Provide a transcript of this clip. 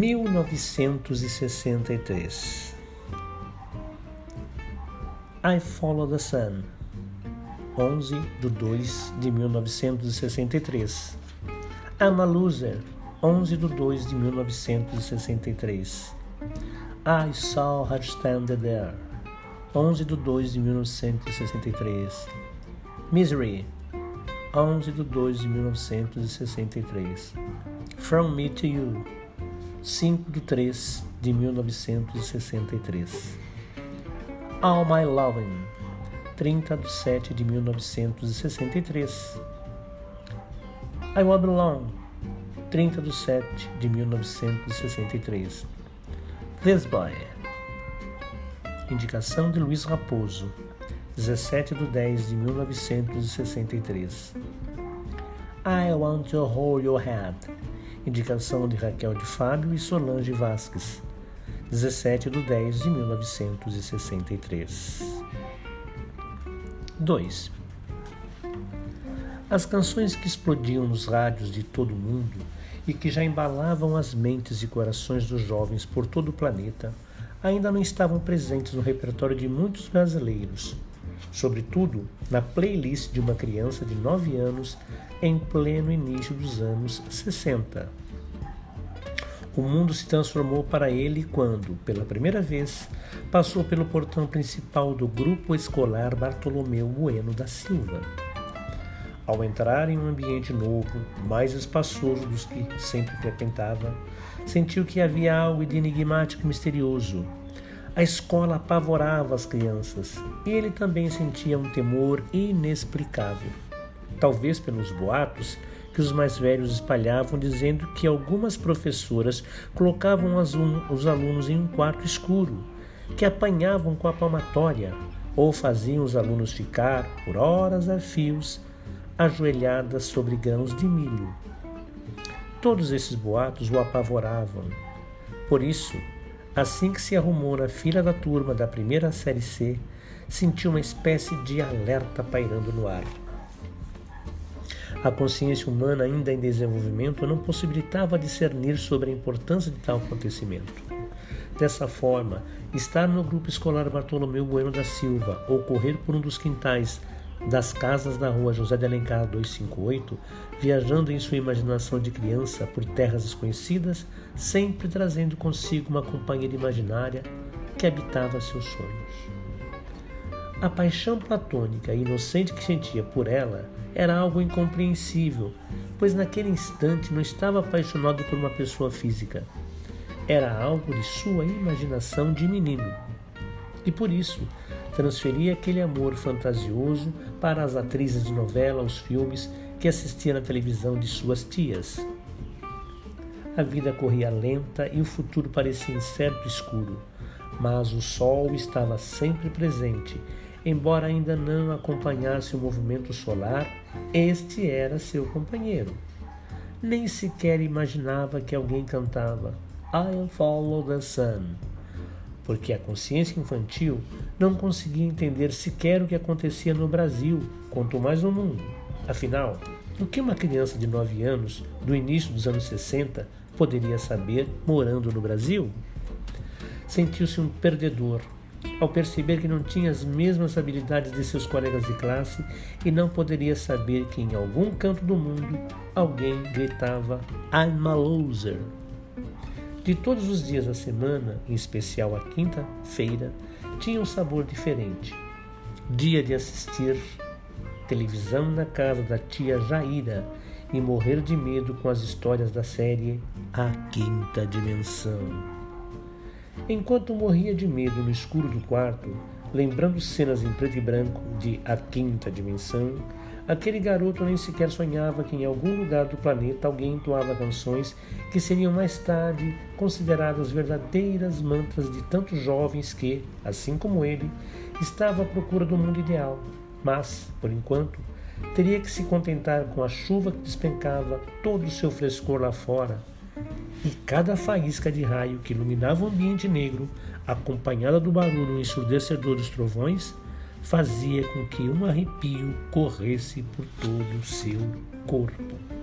1963 I Follow the Sun 11 de 2 de 1963 I'm a Loser 11 de 2 de 1963 I Saw Her Stand There 11 de 2 de 1963 Misery 11 de 2 de 1963 From Me to You 5 de 3 de 1963. All My Loving, 30 de 7 de 1963. I Will Belong, 30 de 7 de 1963. This Boy, indicação de Luiz Raposo, 17 de 10 de 1963. I Want to Hold Your Head, indicação de Raquel de Fábio e Solange Vasques, 17 de 10 de 1963. 2. As canções que explodiam nos rádios de todo o mundo e que já embalavam as mentes e corações dos jovens por todo o planeta ainda não estavam presentes no repertório de muitos brasileiros, sobretudo na playlist de uma criança de 9 anos em pleno início dos anos 60. O mundo se transformou para ele quando, pela primeira vez, passou pelo portão principal do grupo escolar Bartolomeu Bueno da Silva. Ao entrar em um ambiente novo, mais espaçoso dos que sempre frequentava, sentiu que havia algo de enigmático e misterioso. A escola apavorava as crianças e ele também sentia um temor inexplicável talvez pelos boatos que os mais velhos espalhavam, dizendo que algumas professoras colocavam os alunos em um quarto escuro, que apanhavam com a palmatória ou faziam os alunos ficar, por horas a fios, ajoelhadas sobre grãos de milho. Todos esses boatos o apavoravam. Por isso, assim que se arrumou na fila da turma da primeira série C, sentiu uma espécie de alerta pairando no ar. A consciência humana, ainda em desenvolvimento, não possibilitava discernir sobre a importância de tal acontecimento. Dessa forma, estar no grupo escolar Bartolomeu Bueno da Silva ou correr por um dos quintais das casas da rua José de Alencar 258, viajando em sua imaginação de criança por terras desconhecidas, sempre trazendo consigo uma companheira imaginária que habitava seus sonhos. A paixão platônica e inocente que sentia por ela era algo incompreensível, pois naquele instante não estava apaixonado por uma pessoa física. Era algo de sua imaginação de menino. E por isso, transferia aquele amor fantasioso para as atrizes de novela, os filmes que assistia na televisão de suas tias. A vida corria lenta e o futuro parecia incerto e escuro, mas o sol estava sempre presente Embora ainda não acompanhasse o movimento solar, este era seu companheiro. Nem sequer imaginava que alguém cantava I'll follow the sun, porque a consciência infantil não conseguia entender sequer o que acontecia no Brasil, quanto mais no mundo. Afinal, o que uma criança de 9 anos, do início dos anos 60, poderia saber morando no Brasil? Sentiu-se um perdedor ao perceber que não tinha as mesmas habilidades de seus colegas de classe e não poderia saber que em algum canto do mundo alguém gritava I'm a loser. De todos os dias da semana, em especial a quinta-feira, tinha um sabor diferente. Dia de assistir televisão na casa da tia Jaira e morrer de medo com as histórias da série A Quinta Dimensão. Enquanto morria de medo no escuro do quarto, lembrando cenas em preto e branco de A Quinta Dimensão, aquele garoto nem sequer sonhava que em algum lugar do planeta alguém entoava canções que seriam mais tarde consideradas verdadeiras mantras de tantos jovens que, assim como ele, estavam à procura do mundo ideal. Mas, por enquanto, teria que se contentar com a chuva que despencava todo o seu frescor lá fora e cada faísca de raio que iluminava o ambiente negro, acompanhada do barulho ensurdecedor dos trovões, fazia com que um arrepio corresse por todo o seu corpo.